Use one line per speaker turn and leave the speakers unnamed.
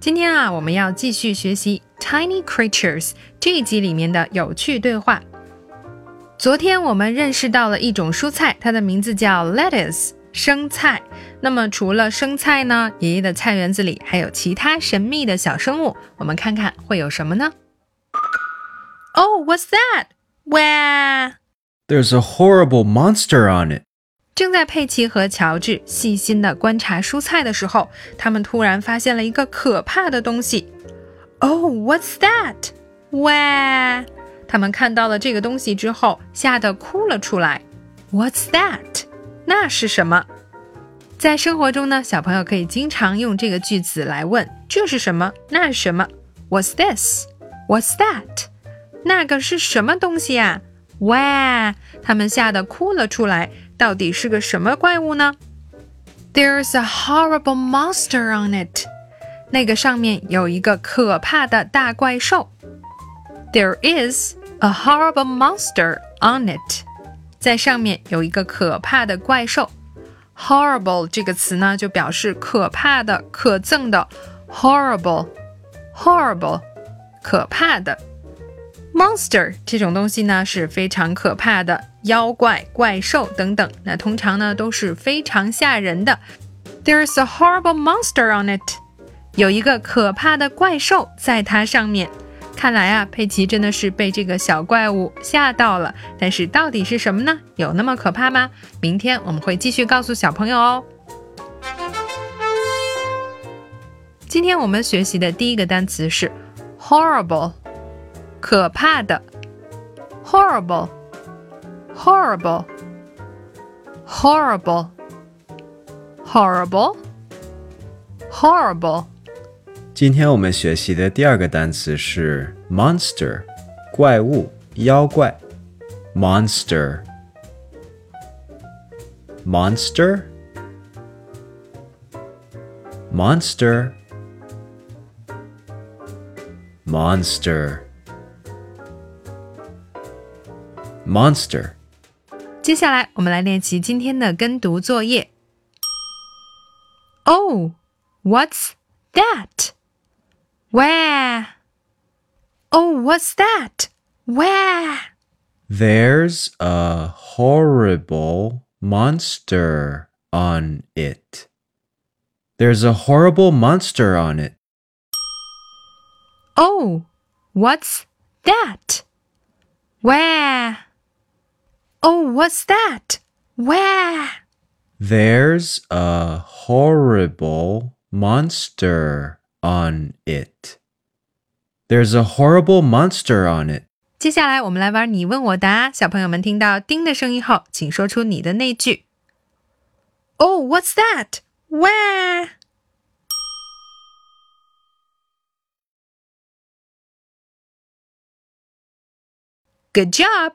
今天啊，我们要继续学习 Tiny Creatures 这一集里面的有趣对话。昨天我们认识到了一种蔬菜，它的名字叫 lettuce，生菜。那么除了生菜呢，爷爷的菜园子里还有其他神秘的小生物，我们看看会有什么呢？Oh, what's that? 哇！
There's a horrible monster on it.
正在佩奇和乔治细心地观察蔬菜的时候，他们突然发现了一个可怕的东西。Oh, what's that? 哇！他们看到了这个东西之后，吓得哭了出来。What's that? 那是什么？在生活中呢，小朋友可以经常用这个句子来问：这是什么？那是什么？What's this? What's that? 那个是什么东西呀、哇！他们吓得哭了出来。到底是个什么怪物呢？There's a horrible monster on it。那个上面有一个可怕的大怪兽。There is a horrible monster on it。在上面有一个可怕的怪兽。Horrible 这个词呢，就表示可怕的、可憎的。Horrible，horrible，可怕的。 Monster 这种东西呢是非常可怕的，妖怪、怪兽等等，那通常呢都是非常吓人的。There's a horrible monster on it，有一个可怕的怪兽在它上面。看来啊，佩奇真的是被这个小怪物吓到了。但是到底是什么呢？有那么可怕吗？明天我们会继续告诉小朋友哦。今天我们学习的第一个单词是 horrible。可怕的，horrible, horrible, horrible, horrible, horrible。
今天我们学习的第二个单词是 monster，怪物、妖怪。monster, monster, monster, monster. monster.
接下来我们来练习今天的跟读作业。Oh, what's that? Where? Oh, what's that? Where?
There's a horrible monster on it. There's a horrible monster on it.
Oh, what's that? Where? Oh, what's that? Where?
There's a horrible monster on it. There's a horrible monster on it.
接下来我们来玩你问我答。小朋友们听到“叮”的声音后，请说出你的那句。Oh, what's that? Where? Good job.